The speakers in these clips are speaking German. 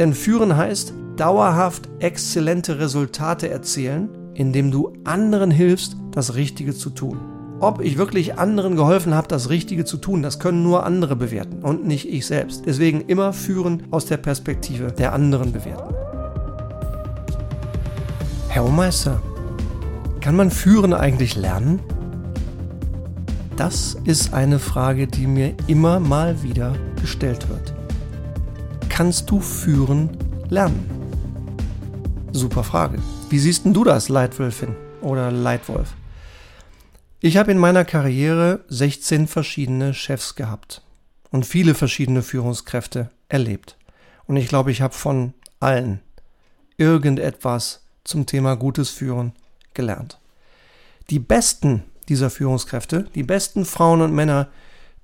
Denn führen heißt dauerhaft exzellente Resultate erzielen, indem du anderen hilfst, das Richtige zu tun. Ob ich wirklich anderen geholfen habe, das Richtige zu tun, das können nur andere bewerten und nicht ich selbst. Deswegen immer führen aus der Perspektive der anderen bewerten. Herr Ohrmeister, kann man führen eigentlich lernen? Das ist eine Frage, die mir immer mal wieder gestellt wird. Kannst du führen lernen? Super Frage. Wie siehst denn du das, Leitwölfin oder Leitwolf? Ich habe in meiner Karriere 16 verschiedene Chefs gehabt und viele verschiedene Führungskräfte erlebt. Und ich glaube, ich habe von allen irgendetwas zum Thema gutes Führen gelernt. Die besten dieser Führungskräfte, die besten Frauen und Männer,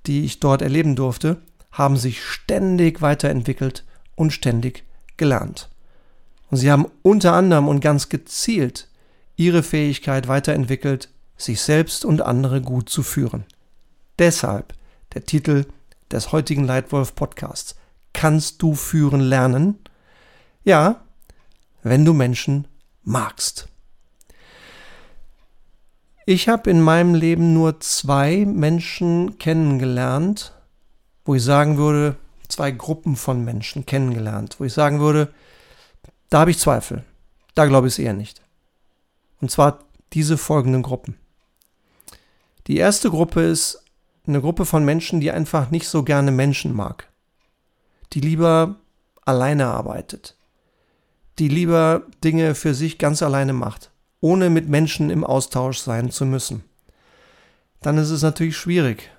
die ich dort erleben durfte, haben sich ständig weiterentwickelt und ständig gelernt. Und sie haben unter anderem und ganz gezielt ihre Fähigkeit weiterentwickelt, sich selbst und andere gut zu führen. Deshalb der Titel des heutigen Leitwolf Podcasts. Kannst du führen lernen? Ja, wenn du Menschen magst. Ich habe in meinem Leben nur zwei Menschen kennengelernt, wo ich sagen würde, zwei Gruppen von Menschen kennengelernt, wo ich sagen würde, da habe ich Zweifel. Da glaube ich es eher nicht. Und zwar diese folgenden Gruppen. Die erste Gruppe ist eine Gruppe von Menschen, die einfach nicht so gerne Menschen mag. Die lieber alleine arbeitet. Die lieber Dinge für sich ganz alleine macht, ohne mit Menschen im Austausch sein zu müssen. Dann ist es natürlich schwierig,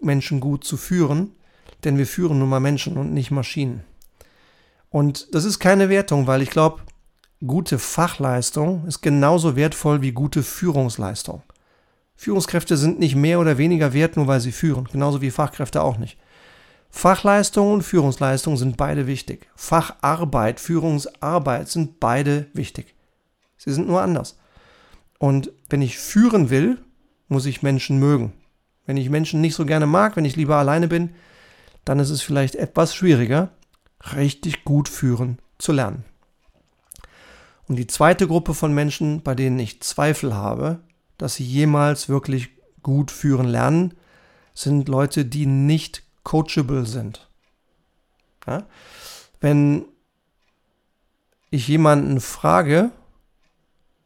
Menschen gut zu führen, denn wir führen nun mal Menschen und nicht Maschinen. Und das ist keine Wertung, weil ich glaube, gute Fachleistung ist genauso wertvoll wie gute Führungsleistung. Führungskräfte sind nicht mehr oder weniger wert, nur weil sie führen, genauso wie Fachkräfte auch nicht. Fachleistung und Führungsleistung sind beide wichtig. Facharbeit, Führungsarbeit sind beide wichtig. Sie sind nur anders. Und wenn ich führen will, muss ich Menschen mögen. Wenn ich Menschen nicht so gerne mag, wenn ich lieber alleine bin, dann ist es vielleicht etwas schwieriger, richtig gut führen zu lernen. Und die zweite Gruppe von Menschen, bei denen ich Zweifel habe, dass sie jemals wirklich gut führen lernen, sind Leute, die nicht coachable sind. Ja? Wenn ich jemanden frage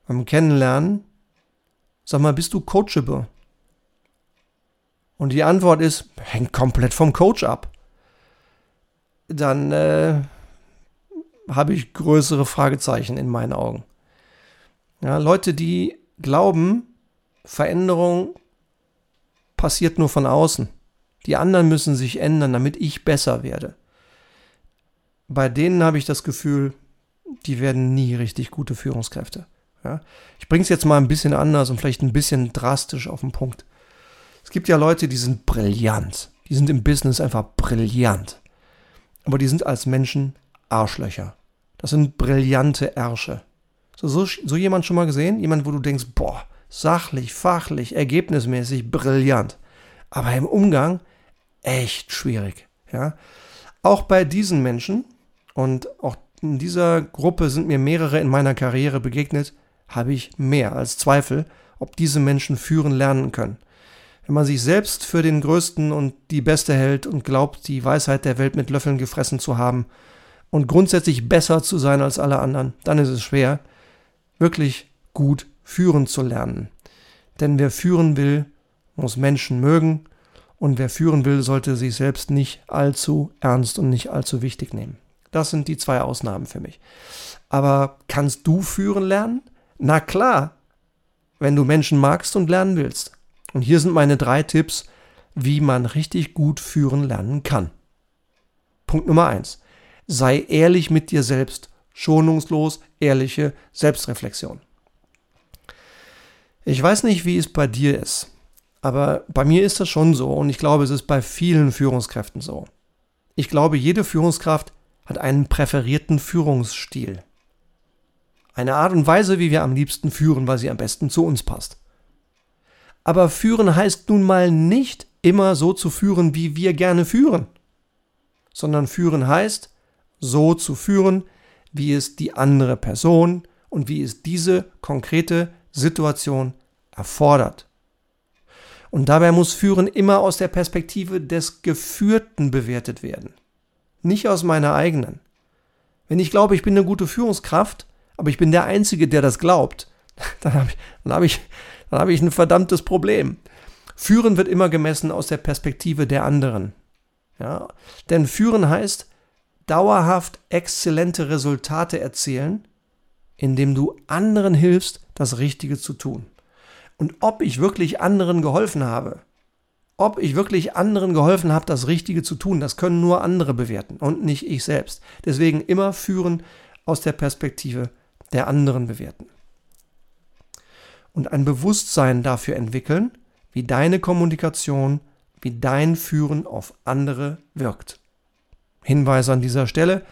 beim Kennenlernen, sag mal, bist du coachable? Und die Antwort ist, hängt komplett vom Coach ab. Dann äh, habe ich größere Fragezeichen in meinen Augen. Ja, Leute, die glauben, Veränderung passiert nur von außen. Die anderen müssen sich ändern, damit ich besser werde. Bei denen habe ich das Gefühl, die werden nie richtig gute Führungskräfte. Ja? Ich bringe es jetzt mal ein bisschen anders und vielleicht ein bisschen drastisch auf den Punkt. Es gibt ja Leute, die sind brillant. Die sind im Business einfach brillant. Aber die sind als Menschen Arschlöcher. Das sind brillante Ärsche. So, so, so jemand schon mal gesehen? Jemand, wo du denkst, boah, sachlich, fachlich, ergebnismäßig brillant. Aber im Umgang echt schwierig. Ja? Auch bei diesen Menschen, und auch in dieser Gruppe sind mir mehrere in meiner Karriere begegnet, habe ich mehr als Zweifel, ob diese Menschen führen lernen können. Wenn man sich selbst für den Größten und die Beste hält und glaubt, die Weisheit der Welt mit Löffeln gefressen zu haben und grundsätzlich besser zu sein als alle anderen, dann ist es schwer, wirklich gut führen zu lernen. Denn wer führen will, muss Menschen mögen und wer führen will, sollte sich selbst nicht allzu ernst und nicht allzu wichtig nehmen. Das sind die zwei Ausnahmen für mich. Aber kannst du führen lernen? Na klar, wenn du Menschen magst und lernen willst. Und hier sind meine drei Tipps, wie man richtig gut führen lernen kann. Punkt Nummer eins: Sei ehrlich mit dir selbst. Schonungslos, ehrliche Selbstreflexion. Ich weiß nicht, wie es bei dir ist, aber bei mir ist das schon so und ich glaube, es ist bei vielen Führungskräften so. Ich glaube, jede Führungskraft hat einen präferierten Führungsstil. Eine Art und Weise, wie wir am liebsten führen, weil sie am besten zu uns passt. Aber führen heißt nun mal nicht immer so zu führen, wie wir gerne führen, sondern führen heißt, so zu führen, wie es die andere Person und wie es diese konkrete Situation erfordert. Und dabei muss Führen immer aus der Perspektive des Geführten bewertet werden, nicht aus meiner eigenen. Wenn ich glaube, ich bin eine gute Führungskraft, aber ich bin der Einzige, der das glaubt, dann habe ich, dann hab ich, dann hab ich ein verdammtes Problem. Führen wird immer gemessen aus der Perspektive der anderen. Ja? Denn führen heißt dauerhaft exzellente Resultate erzielen, indem du anderen hilfst, das Richtige zu tun. Und ob ich wirklich anderen geholfen habe, ob ich wirklich anderen geholfen habe, das Richtige zu tun, das können nur andere bewerten und nicht ich selbst. Deswegen immer führen aus der Perspektive der anderen bewerten. Und ein Bewusstsein dafür entwickeln, wie deine Kommunikation, wie dein Führen auf andere wirkt. Hinweis an dieser Stelle.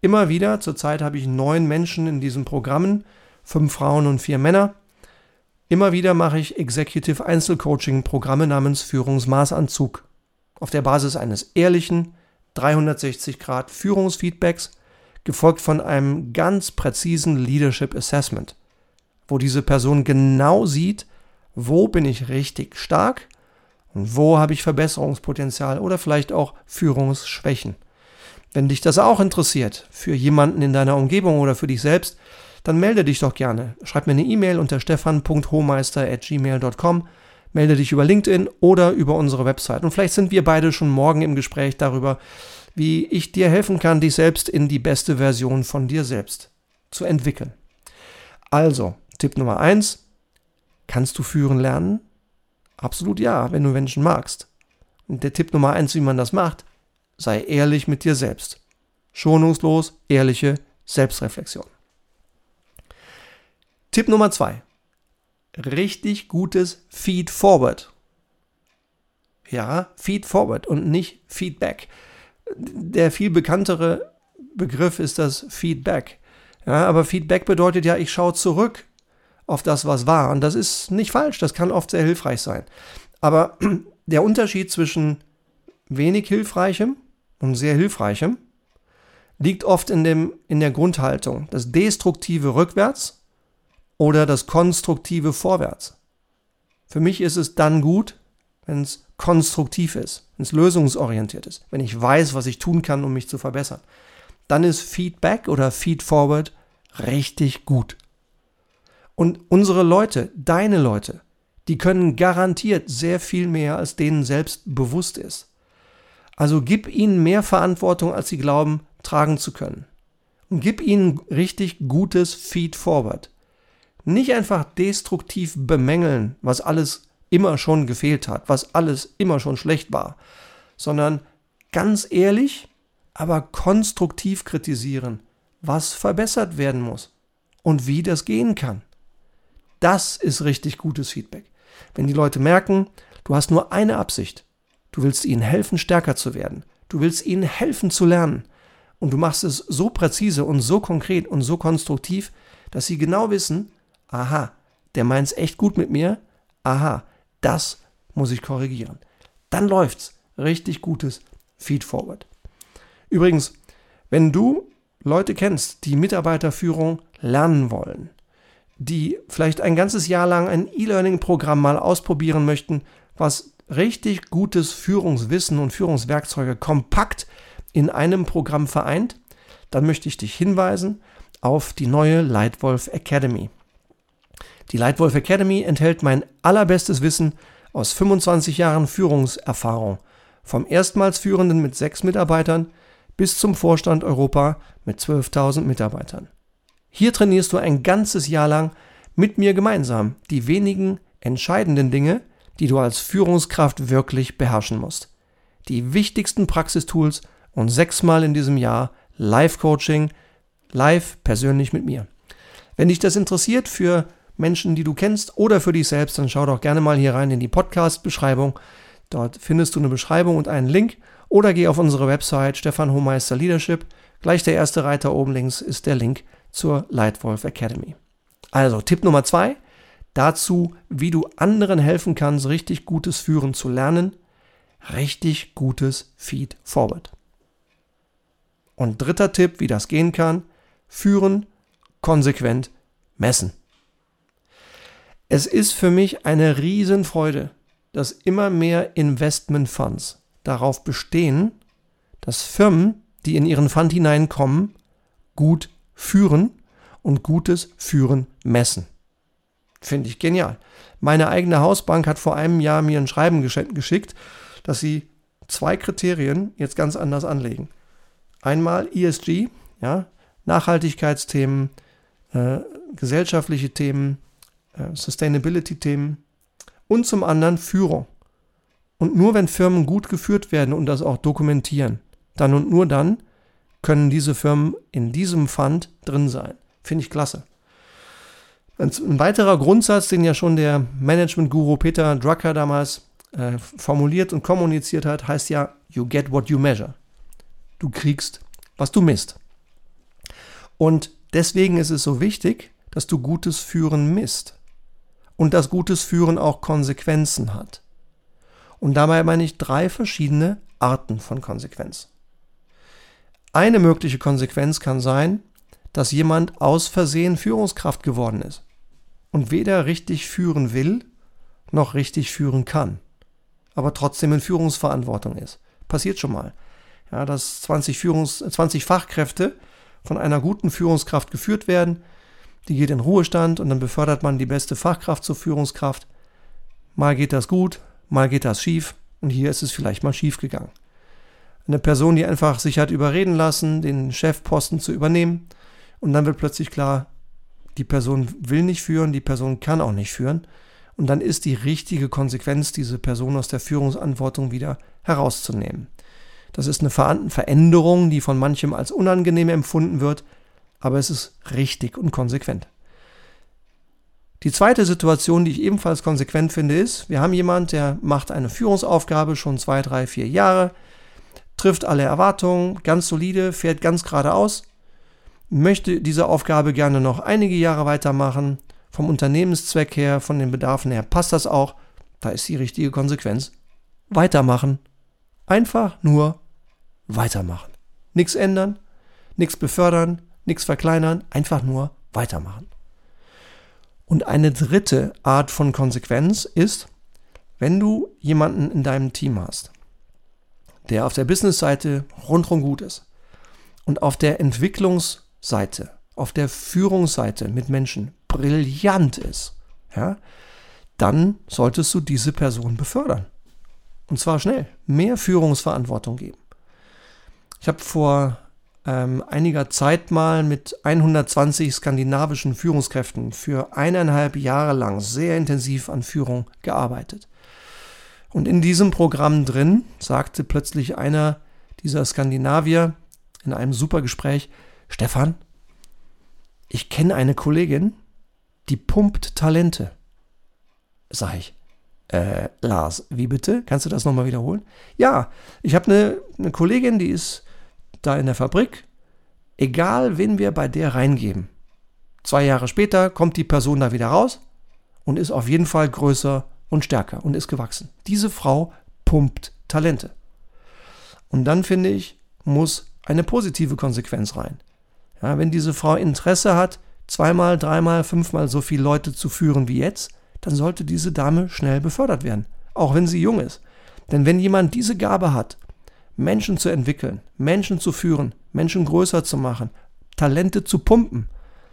Immer wieder, zurzeit habe ich neun Menschen in diesen Programmen, fünf Frauen und vier Männer. Immer wieder mache ich Executive Einzelcoaching Programme namens Führungsmaßanzug. Auf der Basis eines ehrlichen 360 Grad Führungsfeedbacks, gefolgt von einem ganz präzisen Leadership Assessment, wo diese Person genau sieht, wo bin ich richtig stark und wo habe ich Verbesserungspotenzial oder vielleicht auch Führungsschwächen. Wenn dich das auch interessiert, für jemanden in deiner Umgebung oder für dich selbst, dann melde dich doch gerne. Schreib mir eine E-Mail unter stefan.hohmeister.gmail.com, melde dich über LinkedIn oder über unsere Website. Und vielleicht sind wir beide schon morgen im Gespräch darüber, wie ich dir helfen kann, dich selbst in die beste Version von dir selbst zu entwickeln. Also, Tipp Nummer eins: Kannst du führen lernen? Absolut ja, wenn du Menschen magst. Und der Tipp Nummer eins, wie man das macht, sei ehrlich mit dir selbst. Schonungslos, ehrliche Selbstreflexion. Tipp Nummer zwei. Richtig gutes Feed Forward. Ja, Feed Forward und nicht Feedback. Der viel bekanntere Begriff ist das Feedback. Ja, aber Feedback bedeutet ja, ich schaue zurück auf das, was war. Und das ist nicht falsch, das kann oft sehr hilfreich sein. Aber der Unterschied zwischen wenig Hilfreichem und sehr Hilfreichem liegt oft in, dem, in der Grundhaltung. Das Destruktive rückwärts oder das Konstruktive vorwärts. Für mich ist es dann gut, wenn es konstruktiv ist, wenn es lösungsorientiert ist, wenn ich weiß, was ich tun kann, um mich zu verbessern. Dann ist Feedback oder Feedforward richtig gut. Und unsere Leute, deine Leute, die können garantiert sehr viel mehr, als denen selbst bewusst ist. Also gib ihnen mehr Verantwortung, als sie glauben, tragen zu können. Und gib ihnen richtig gutes Feed Forward. Nicht einfach destruktiv bemängeln, was alles immer schon gefehlt hat, was alles immer schon schlecht war, sondern ganz ehrlich, aber konstruktiv kritisieren, was verbessert werden muss und wie das gehen kann. Das ist richtig gutes Feedback. Wenn die Leute merken, du hast nur eine Absicht. Du willst ihnen helfen, stärker zu werden. Du willst ihnen helfen zu lernen. Und du machst es so präzise und so konkret und so konstruktiv, dass sie genau wissen, aha, der meint es echt gut mit mir. Aha, das muss ich korrigieren. Dann läuft's. Richtig gutes Feedforward. Übrigens, wenn du Leute kennst, die Mitarbeiterführung lernen wollen, die vielleicht ein ganzes Jahr lang ein E-Learning-Programm mal ausprobieren möchten, was richtig gutes Führungswissen und Führungswerkzeuge kompakt in einem Programm vereint, dann möchte ich dich hinweisen auf die neue Lightwolf Academy. Die Lightwolf Academy enthält mein allerbestes Wissen aus 25 Jahren Führungserfahrung, vom erstmals Führenden mit sechs Mitarbeitern bis zum Vorstand Europa mit 12.000 Mitarbeitern. Hier trainierst du ein ganzes Jahr lang mit mir gemeinsam die wenigen entscheidenden Dinge, die du als Führungskraft wirklich beherrschen musst. Die wichtigsten Praxistools und sechsmal in diesem Jahr Live-Coaching, live persönlich mit mir. Wenn dich das interessiert für Menschen, die du kennst oder für dich selbst, dann schau doch gerne mal hier rein in die Podcast-Beschreibung. Dort findest du eine Beschreibung und einen Link oder geh auf unsere Website Stefan Hohmeister Leadership. Gleich der erste Reiter oben links ist der Link zur Lightwolf Academy. Also Tipp Nummer zwei, dazu, wie du anderen helfen kannst, richtig gutes Führen zu lernen, richtig gutes Feed Forward. Und dritter Tipp, wie das gehen kann, führen, konsequent messen. Es ist für mich eine Riesenfreude, dass immer mehr Investmentfonds darauf bestehen, dass Firmen, die in ihren Fund hineinkommen, gut führen und gutes Führen messen. Finde ich genial. Meine eigene Hausbank hat vor einem Jahr mir ein Schreiben geschickt, dass sie zwei Kriterien jetzt ganz anders anlegen. Einmal ESG, ja, Nachhaltigkeitsthemen, äh, gesellschaftliche Themen, äh, Sustainability-Themen und zum anderen Führung. Und nur wenn Firmen gut geführt werden und das auch dokumentieren, dann und nur dann können diese Firmen in diesem Fund drin sein. Finde ich klasse. Ein weiterer Grundsatz, den ja schon der Management-Guru Peter Drucker damals äh, formuliert und kommuniziert hat, heißt ja, you get what you measure. Du kriegst, was du misst. Und deswegen ist es so wichtig, dass du gutes Führen misst. Und dass gutes Führen auch Konsequenzen hat. Und dabei meine ich drei verschiedene Arten von Konsequenz. Eine mögliche Konsequenz kann sein, dass jemand aus Versehen Führungskraft geworden ist und weder richtig führen will, noch richtig führen kann, aber trotzdem in Führungsverantwortung ist. Passiert schon mal. Ja, dass 20, Führungs-, 20 Fachkräfte von einer guten Führungskraft geführt werden, die geht in Ruhestand und dann befördert man die beste Fachkraft zur Führungskraft. Mal geht das gut, mal geht das schief und hier ist es vielleicht mal schief gegangen. Eine Person, die einfach sich hat überreden lassen, den Chefposten zu übernehmen und dann wird plötzlich klar, die Person will nicht führen, die Person kann auch nicht führen. Und dann ist die richtige Konsequenz, diese Person aus der Führungsantwortung wieder herauszunehmen. Das ist eine Veränderung, die von manchem als unangenehm empfunden wird, aber es ist richtig und konsequent. Die zweite Situation, die ich ebenfalls konsequent finde, ist, wir haben jemand, der macht eine Führungsaufgabe schon zwei, drei, vier Jahre, trifft alle Erwartungen, ganz solide, fährt ganz geradeaus möchte diese Aufgabe gerne noch einige Jahre weitermachen. Vom Unternehmenszweck her, von den Bedarfen her passt das auch. Da ist die richtige Konsequenz. Weitermachen. Einfach nur weitermachen. Nichts ändern, nichts befördern, nichts verkleinern, einfach nur weitermachen. Und eine dritte Art von Konsequenz ist, wenn du jemanden in deinem Team hast, der auf der Business-Seite rundherum gut ist und auf der Entwicklungs- Seite, auf der Führungsseite mit Menschen brillant ist, ja, dann solltest du diese Person befördern. Und zwar schnell. Mehr Führungsverantwortung geben. Ich habe vor ähm, einiger Zeit mal mit 120 skandinavischen Führungskräften für eineinhalb Jahre lang sehr intensiv an Führung gearbeitet. Und in diesem Programm drin sagte plötzlich einer dieser Skandinavier in einem super Gespräch, Stefan, ich kenne eine Kollegin, die pumpt Talente. Sag ich. Äh, Lars, wie bitte? Kannst du das nochmal wiederholen? Ja, ich habe eine, eine Kollegin, die ist da in der Fabrik. Egal, wen wir bei der reingeben. Zwei Jahre später kommt die Person da wieder raus und ist auf jeden Fall größer und stärker und ist gewachsen. Diese Frau pumpt Talente. Und dann finde ich, muss eine positive Konsequenz rein. Ja, wenn diese Frau Interesse hat, zweimal, dreimal, fünfmal so viele Leute zu führen wie jetzt, dann sollte diese Dame schnell befördert werden, auch wenn sie jung ist. Denn wenn jemand diese Gabe hat, Menschen zu entwickeln, Menschen zu führen, Menschen größer zu machen, Talente zu pumpen,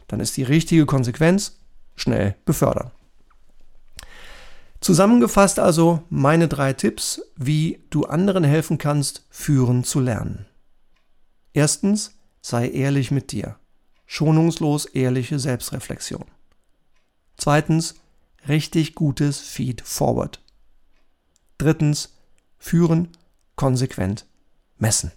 dann ist die richtige Konsequenz schnell befördern. Zusammengefasst also meine drei Tipps, wie du anderen helfen kannst, führen zu lernen. Erstens, sei ehrlich mit dir. Schonungslos ehrliche Selbstreflexion. Zweitens, richtig gutes Feed Forward. Drittens, führen, konsequent, messen.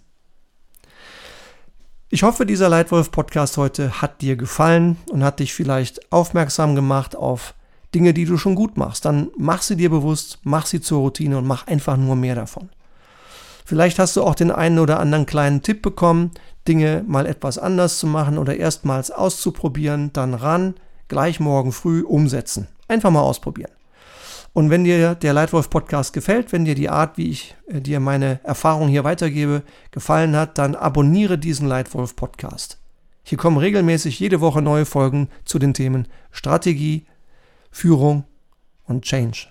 Ich hoffe, dieser Leitwolf-Podcast heute hat dir gefallen und hat dich vielleicht aufmerksam gemacht auf Dinge, die du schon gut machst. Dann mach sie dir bewusst, mach sie zur Routine und mach einfach nur mehr davon. Vielleicht hast du auch den einen oder anderen kleinen Tipp bekommen, Dinge mal etwas anders zu machen oder erstmals auszuprobieren, dann ran, gleich morgen früh umsetzen. Einfach mal ausprobieren. Und wenn dir der Leitwolf Podcast gefällt, wenn dir die Art, wie ich äh, dir meine Erfahrungen hier weitergebe, gefallen hat, dann abonniere diesen Leitwolf Podcast. Hier kommen regelmäßig jede Woche neue Folgen zu den Themen Strategie, Führung und Change.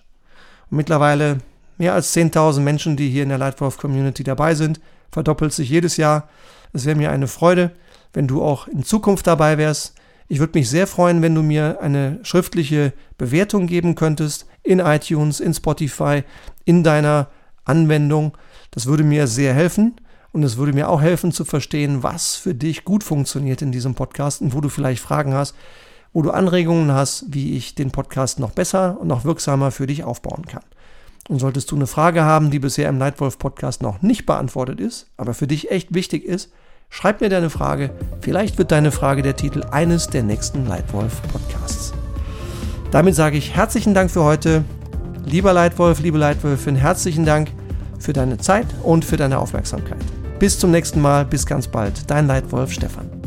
Und mittlerweile mehr als 10.000 Menschen, die hier in der Leitwolf Community dabei sind, verdoppelt sich jedes Jahr. Es wäre mir eine Freude, wenn du auch in Zukunft dabei wärst. Ich würde mich sehr freuen, wenn du mir eine schriftliche Bewertung geben könntest in iTunes, in Spotify, in deiner Anwendung. Das würde mir sehr helfen und es würde mir auch helfen zu verstehen, was für dich gut funktioniert in diesem Podcast und wo du vielleicht Fragen hast, wo du Anregungen hast, wie ich den Podcast noch besser und noch wirksamer für dich aufbauen kann. Und solltest du eine Frage haben, die bisher im Nightwolf Podcast noch nicht beantwortet ist, aber für dich echt wichtig ist, schreib mir deine Frage. Vielleicht wird deine Frage der Titel eines der nächsten Nightwolf Podcasts. Damit sage ich herzlichen Dank für heute. Lieber Leitwolf, liebe Leitwölfin, herzlichen Dank für deine Zeit und für deine Aufmerksamkeit. Bis zum nächsten Mal, bis ganz bald. Dein Leitwolf Stefan.